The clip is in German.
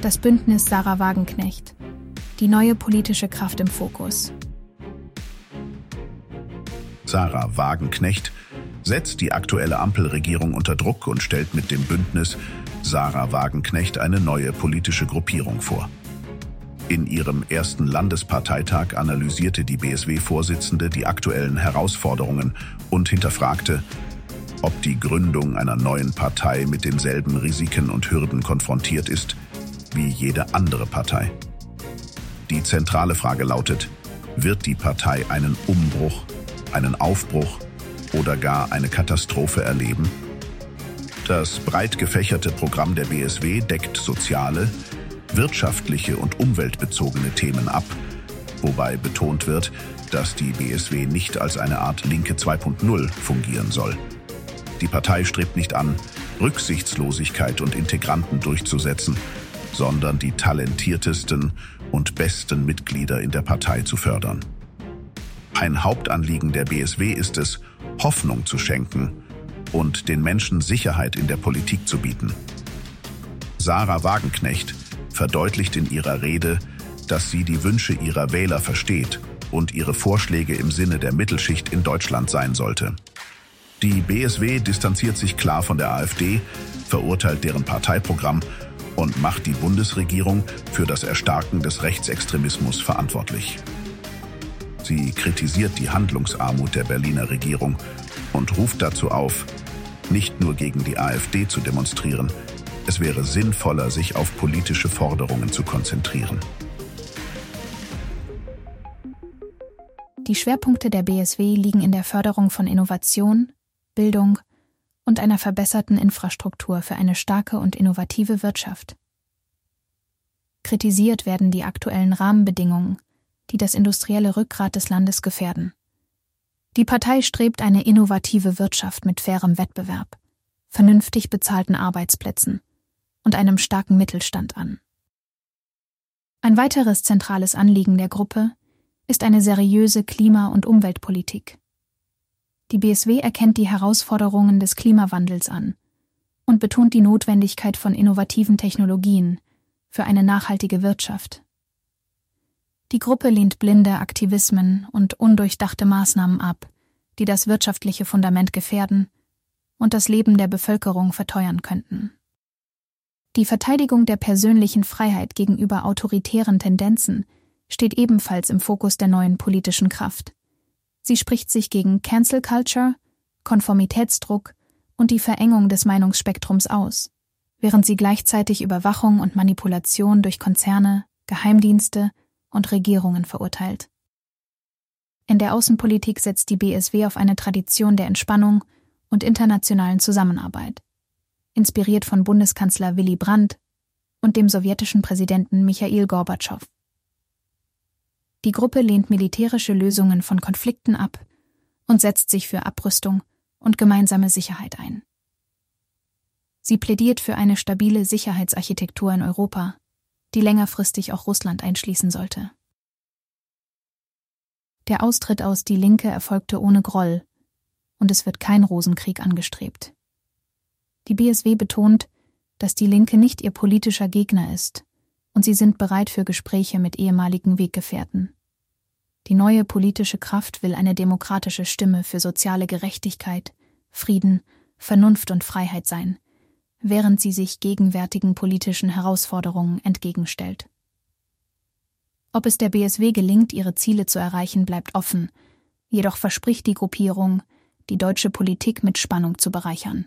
Das Bündnis Sarah Wagenknecht. Die neue politische Kraft im Fokus. Sarah Wagenknecht setzt die aktuelle Ampelregierung unter Druck und stellt mit dem Bündnis Sarah Wagenknecht eine neue politische Gruppierung vor. In ihrem ersten Landesparteitag analysierte die BSW-Vorsitzende die aktuellen Herausforderungen und hinterfragte, ob die Gründung einer neuen Partei mit denselben Risiken und Hürden konfrontiert ist wie jede andere Partei. Die zentrale Frage lautet, wird die Partei einen Umbruch, einen Aufbruch oder gar eine Katastrophe erleben? Das breit gefächerte Programm der BSW deckt soziale, wirtschaftliche und umweltbezogene Themen ab, wobei betont wird, dass die BSW nicht als eine Art Linke 2.0 fungieren soll. Die Partei strebt nicht an, Rücksichtslosigkeit und Integranten durchzusetzen, sondern die talentiertesten und besten Mitglieder in der Partei zu fördern. Ein Hauptanliegen der BSW ist es, Hoffnung zu schenken und den Menschen Sicherheit in der Politik zu bieten. Sarah Wagenknecht verdeutlicht in ihrer Rede, dass sie die Wünsche ihrer Wähler versteht und ihre Vorschläge im Sinne der Mittelschicht in Deutschland sein sollte. Die BSW distanziert sich klar von der AfD, verurteilt deren Parteiprogramm und macht die Bundesregierung für das Erstarken des Rechtsextremismus verantwortlich. Sie kritisiert die Handlungsarmut der Berliner Regierung und ruft dazu auf, nicht nur gegen die AfD zu demonstrieren, es wäre sinnvoller, sich auf politische Forderungen zu konzentrieren. Die Schwerpunkte der BSW liegen in der Förderung von Innovation, Bildung und einer verbesserten Infrastruktur für eine starke und innovative Wirtschaft. Kritisiert werden die aktuellen Rahmenbedingungen, die das industrielle Rückgrat des Landes gefährden. Die Partei strebt eine innovative Wirtschaft mit fairem Wettbewerb, vernünftig bezahlten Arbeitsplätzen und einem starken Mittelstand an. Ein weiteres zentrales Anliegen der Gruppe ist eine seriöse Klima- und Umweltpolitik. Die BSW erkennt die Herausforderungen des Klimawandels an und betont die Notwendigkeit von innovativen Technologien für eine nachhaltige Wirtschaft. Die Gruppe lehnt blinde Aktivismen und undurchdachte Maßnahmen ab, die das wirtschaftliche Fundament gefährden und das Leben der Bevölkerung verteuern könnten. Die Verteidigung der persönlichen Freiheit gegenüber autoritären Tendenzen steht ebenfalls im Fokus der neuen politischen Kraft. Sie spricht sich gegen Cancel Culture, Konformitätsdruck und die Verengung des Meinungsspektrums aus, während sie gleichzeitig Überwachung und Manipulation durch Konzerne, Geheimdienste und Regierungen verurteilt. In der Außenpolitik setzt die BSW auf eine Tradition der Entspannung und internationalen Zusammenarbeit inspiriert von Bundeskanzler Willy Brandt und dem sowjetischen Präsidenten Michail Gorbatschow. Die Gruppe lehnt militärische Lösungen von Konflikten ab und setzt sich für Abrüstung und gemeinsame Sicherheit ein. Sie plädiert für eine stabile Sicherheitsarchitektur in Europa, die längerfristig auch Russland einschließen sollte. Der Austritt aus Die Linke erfolgte ohne Groll, und es wird kein Rosenkrieg angestrebt. Die BSW betont, dass die Linke nicht ihr politischer Gegner ist und sie sind bereit für Gespräche mit ehemaligen Weggefährten. Die neue politische Kraft will eine demokratische Stimme für soziale Gerechtigkeit, Frieden, Vernunft und Freiheit sein, während sie sich gegenwärtigen politischen Herausforderungen entgegenstellt. Ob es der BSW gelingt, ihre Ziele zu erreichen, bleibt offen, jedoch verspricht die Gruppierung, die deutsche Politik mit Spannung zu bereichern.